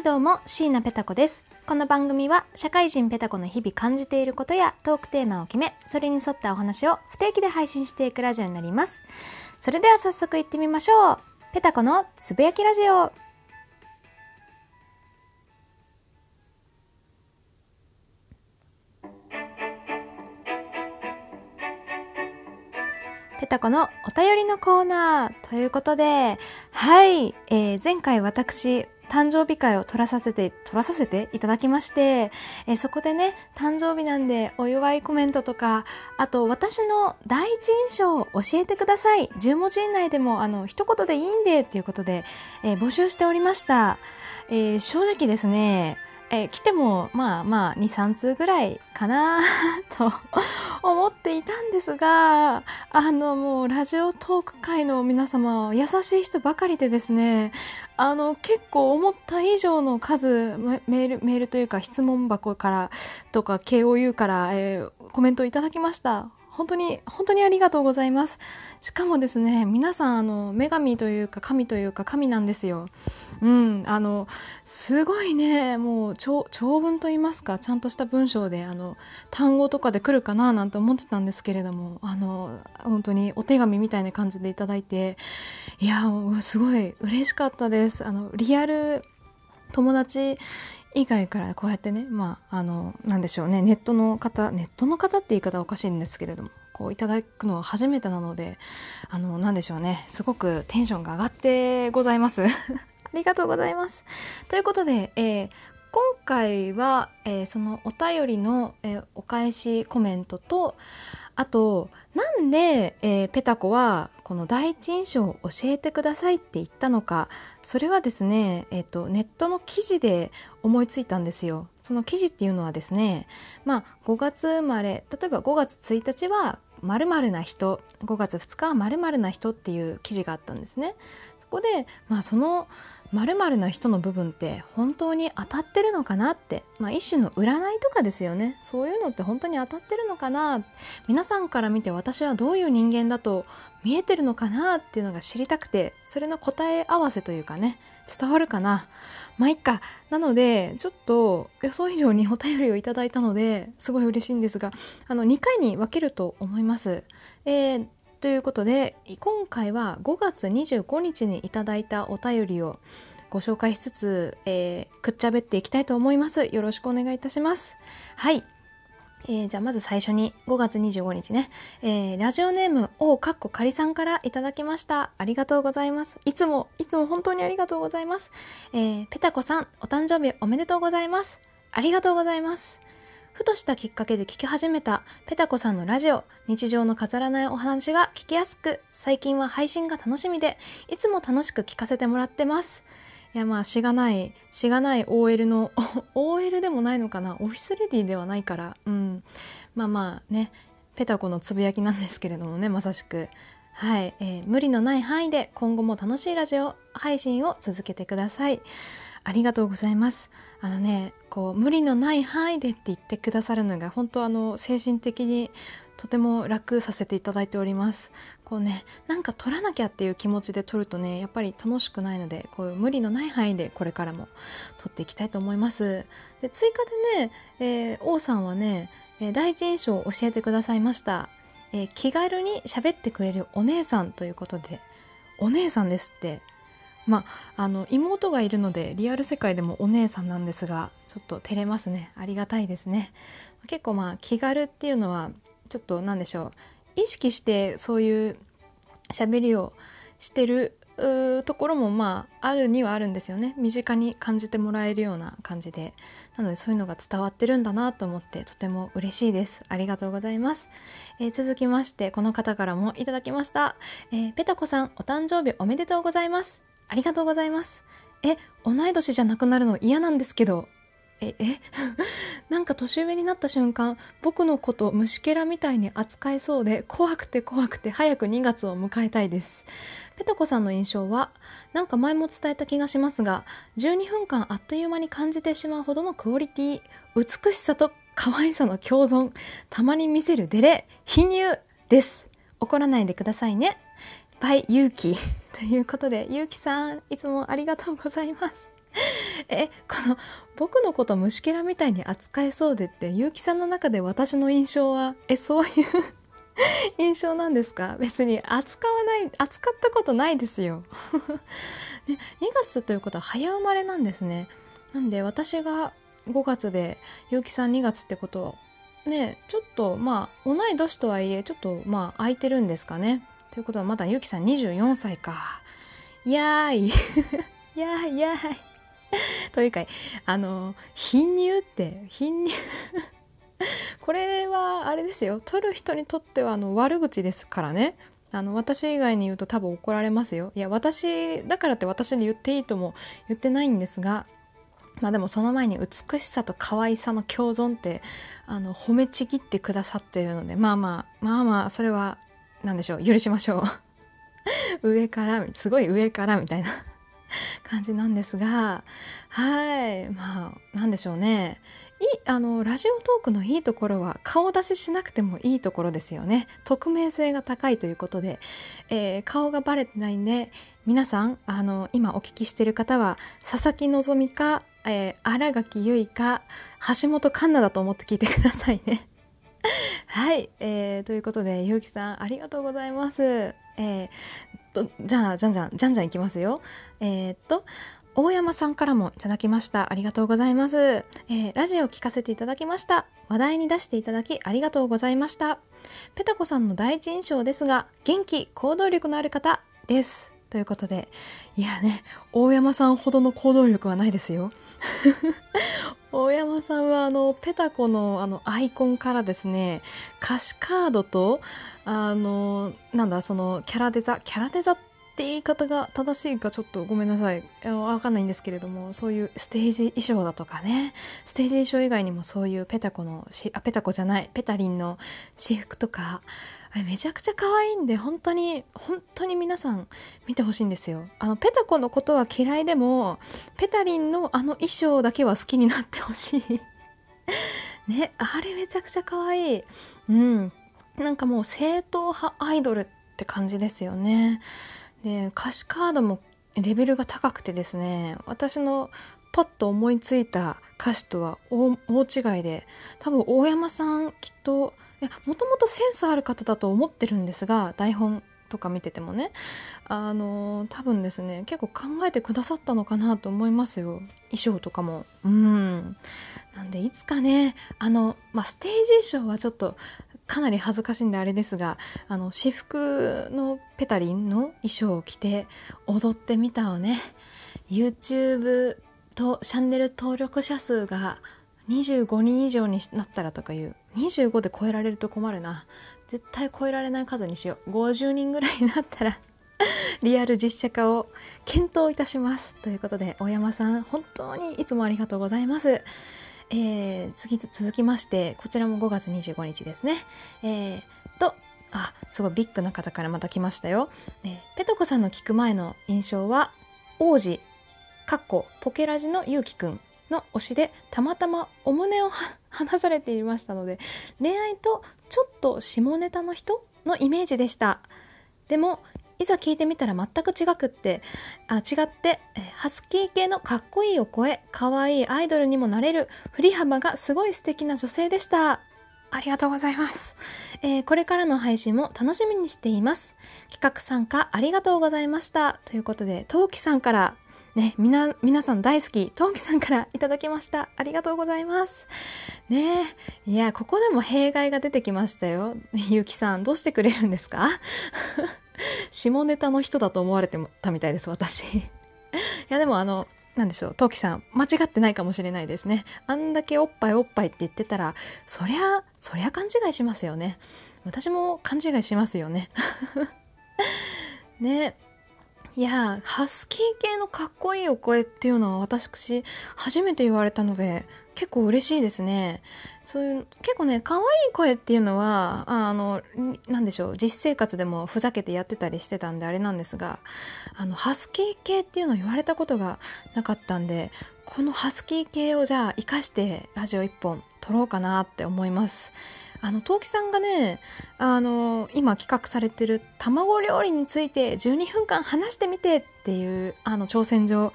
いどうも椎名ペタ子です。この番組は社会人ペタ子の日々感じていることやトークテーマを決めそれに沿ったお話を不定期で配信していくラジオになります。それでは早速行ってみましょう。ペタ子のつぶやきラジオ。ペタコのお便りのコーナーということで、はい、えー、前回私、誕生日会を撮らさせて、撮らさせていただきまして、え、そこでね、誕生日なんでお祝いコメントとか、あと私の第一印象を教えてください。10文字以内でも、あの、一言でいいんでということで、え、募集しておりました。え正直ですね、えー、来てもまあまあ2、3通ぐらいかな と思っていたんですが、あのもうラジオトーク界の皆様優しい人ばかりでですね、あの結構思った以上の数メール、メールというか質問箱からとか KOU から、えー、コメントいただきました。本当に、本当にありがとうございます。しかもですね、皆さん、あの、女神というか、神というか、神なんですよ。うん、あの、すごいね、もう、長文と言いますか、ちゃんとした文章で、あの、単語とかで来るかな、なんて思ってたんですけれども、あの、本当にお手紙みたいな感じでいただいて、いや、すごい嬉しかったです。あの、リアル友達以外からこうやってね、まあ、あの、なんでしょうね、ネットの方、ネットの方って言い方おかしいんですけれども、こういただくのは初めてなので、あの、なんでしょうね、すごくテンションが上がってございます。ありがとうございます。ということで、えー、今回は、えー、そのお便りの、えー、お返しコメントと、あと、なんで、えー、ペタコはこの第一印象を教えてくださいって言ったのか、それはですね、えっ、と、ネットの記事で思いついたんですよ。その記事っていうのはですね、まあ、5月生まれ、例えば5月1日は〇〇な人、5月2日は〇〇な人っていう記事があったんですね。そこで、まあ、その、〇〇な人の部分って本当に当たってるのかなって、まあ、一種の占いとかですよね。そういうのって本当に当たってるのかな。皆さんから見て私はどういう人間だと見えてるのかなっていうのが知りたくてそれの答え合わせというかね伝わるかな。まあいっか。なのでちょっと予想以上にお便りをいただいたのですごい嬉しいんですがあの2回に分けると思います。えーということで今回は5月25日にいただいたお便りをご紹介しつつ、えー、くっちゃべっていきたいと思います。よろしくお願いいたします。はい。えー、じゃあまず最初に5月25日ね、えー、ラジオネームおかっこかりさんからいただきました。ありがとうございます。いつも、いつも本当にありがとうございます。えー、ペタコさん、お誕生日おめでとうございます。ありがとうございます。ふとしたきっかけで聞き始めたペタコさんのラジオ、日常の飾らないお話が聞きやすく、最近は配信が楽しみで、いつも楽しく聞かせてもらってます。いやまあしがない、しがない OL の、OL でもないのかな？オフィスレディではないから、うん。まあまあね、ペタコのつぶやきなんですけれどもね、まさしく。はい、えー、無理のない範囲で今後も楽しいラジオ配信を続けてください。ありがとうございます。あのね、こう、無理のない範囲でって言ってくださるのが、本当あの、精神的にとても楽させていただいております。こうね、なんか撮らなきゃっていう気持ちで撮るとね、やっぱり楽しくないので、こう無理のない範囲でこれからも撮っていきたいと思います。で、追加でね、えー、王さんはね、え第一印象を教えてくださいました。えー、気軽に喋ってくれるお姉さんということで、お姉さんですってまあ、あの妹がいるのでリアル世界でもお姉さんなんですがちょっと照れますね。ありがたいですね。結構まあ気軽っていうのはちょっと何でしょう。意識してそういう喋りをしてるところもまああるにはあるんですよね。身近に感じてもらえるような感じで。なのでそういうのが伝わってるんだなと思ってとても嬉しいです。ありがとうございます、えー、続きましてこの方からもいただきました、えー、ペタコさんお誕生日おめでとうございます。ありがとうございます。え、同い年じゃなくなるの嫌なんですけど。え、え？なんか年上になった瞬間、僕のこと虫けらみたいに扱えそうで、怖くて怖くて早く2月を迎えたいです。ペタコさんの印象は、なんか前も伝えた気がしますが、12分間あっという間に感じてしまうほどのクオリティ、美しさと可愛さの共存、たまに見せるデレ、貧乳です。怒らないでくださいね。バイ、勇気。ということで、ゆうきさん、いつもありがとうございます。えこの僕のこと虫けらみたいに扱えそうでって結城さんの中で私の印象はえそういう 印象なんですか？別に扱わない扱ったことないですよで2月ということは早生まれなんですねなんで私が5月で結城さん2月ってことはねちょっとまあ同い年とはいえちょっとまあ空いてるんですかね？ということはまだゆきさん24歳か。やーい。やーいやーい。というかあの貧乳って貧乳。これはあれですよ。取る人にとってはあの悪口ですからね。あの私以外に言うと多分怒られますよ。いや私だからって私に言っていいとも言ってないんですがまあでもその前に美しさと可愛さの共存ってあの褒めちぎってくださってるのでまあまあまあまあそれは何でしょう許しましょう。上からすごい上からみたいな 感じなんですがはい。まあ何でしょうね。いあのラジオトークのいいところは顔出ししなくてもいいところですよね。匿名性が高いということで、えー、顔がバレてないんで皆さんあの今お聞きしてる方は佐々木希か、えー、新垣結衣か橋本環奈だと思って聞いてくださいね。はい、えー、ということでゆうきさんありがとうございます、えー、とじゃあじゃんじゃんじゃんじゃんいきますよえー、っと大山さんからもいただきました。ありがとうございます。えー、ラジオを聞かせていただきました。話題に出していただきありがとうございました。ペタコさんの第一印象ですが、元気、行動力のある方です。ということで、いやね、大山さんほどの行動力はないですよ。大山さんはあのペタコのあのアイコンからですね歌詞カードとあのなんだそのキャラデザキャラデザって言い方が正しいかちょっとごめんなさいわかんないんですけれどもそういうステージ衣装だとかねステージ衣装以外にもそういうペタコのあペタコじゃないペタリンの私服とかめちゃくちゃ可愛いんで本当に本当に皆さん見てほしいんですよ。あのペタコのことは嫌いでもペタリンのあの衣装だけは好きになってほしい。ねあれめちゃくちゃ可愛い。うん。なんかもう正統派アイドルって感じですよね。で歌詞カードもレベルが高くてですね私のパッと思いついた歌詞とは大違いで多分大山さんきっともともとセンスある方だと思ってるんですが台本とか見ててもね。あの多分ですね結構考えてくださったのかなと思いますよ。衣装とかも。うん。なんでいつかねあの、まあ、ステージ衣装はちょっとかなり恥ずかしいんであれですがあの私服のペタリンの衣装を着て踊ってみたをね。YouTube とチャンネル登録者数が25人以上になったらとかいう25で超えられると困るな。絶対超えられない数にしよう。50人ぐらいになったら リアル実写化を検討いたします。ということで大山さん本当にいつもありがとうございます。えー、次続きましてこちらも5月25日ですね。えー、とあすごいビッグな方からまた来ましたよ、えー、ペトコさんの聞く前の印象は王子かっこポケラジのゆうきくん。の推しでたまたまお胸を話されていましたので恋愛とちょっと下ネタの人のイメージでした。でもいざ聞いてみたら全く違くってあ違って、えハスキー系のかっこいいお声かわいいアイドルにもなれる振り幅がすごい素敵な女性でした。ありがとうございます、えー、これからの配信も楽しみにしています。企画参加ありがとうございました。ということでトウキさんからね、みな、皆さん大好き、トウキさんからいただきました。ありがとうございます。ねいや、ここでも弊害が出てきましたよ。ゆきさん、どうしてくれるんですか？下ネタの人だと思われてたみたいです、私。いや、でもあの、なんでしょう、トウキさん、間違ってないかもしれないですね。あんだけおっぱいおっぱいって言ってたら、そりゃ、そりゃ勘違いしますよね。私も勘違いしますよね。ね。いやハスキー系のかっこいいお声っていうのは私初めて言われたので結構嬉しいですね。そういう結構ね可愛い声っていうのはあの何でしょう実生活でもふざけてやってたりしてたんであれなんですがあのハスキー系っていうのを言われたことがなかったんでこのハスキー系をじゃあ生かしてラジオ1本撮ろうかなって思います。あの、陶器さんがね、あの、今企画されてる卵料理について12分間話してみてっていう、あの、挑戦状。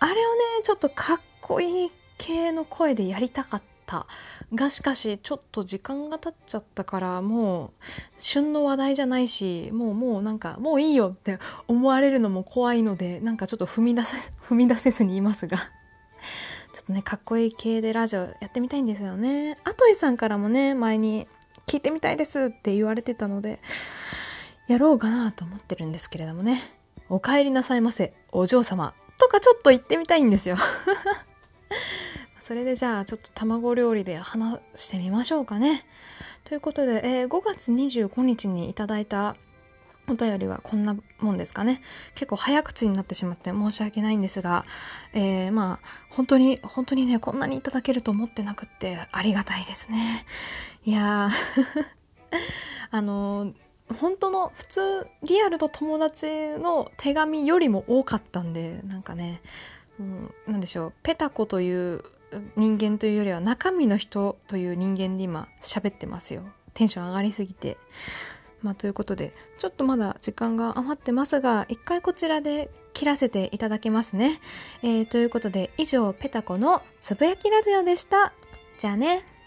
あれをね、ちょっとかっこいい系の声でやりたかった。がしかしちょっと時間が経っちゃったからもう旬の話題じゃないしもうもうなんかもういいよって思われるのも怖いのでなんかちょっと踏み出せ踏み出せずにいますがちょっとねかっこいい系でラジオやってみたいんですよね。アトイさんからもね前に聞いてみたいですって言われてたのでやろうかなと思ってるんですけれどもね。お帰りなさいませお嬢様。とかちょっと言ってみたいんですよ。それでじゃあちょっと卵料理で話してみましょうかね。ということで、えー、5月25日にいただいたお便りはこんなもんですかね。結構早口になってしまって申し訳ないんですが、えー、まあ、本当に、本当にね、こんなにいただけると思ってなくってありがたいですね。いや あの本当の普通リアルの友達の手紙よりも多かったんでなんかねもうなんでしょうペタコという人間というよりは中身の人という人間で今喋ってますよテンション上がりすぎてまあということでちょっとまだ時間が余ってますが一回こちらで切らせていただきますね、えー、ということで以上ペタコのつぶやきラジオでした。じゃあね。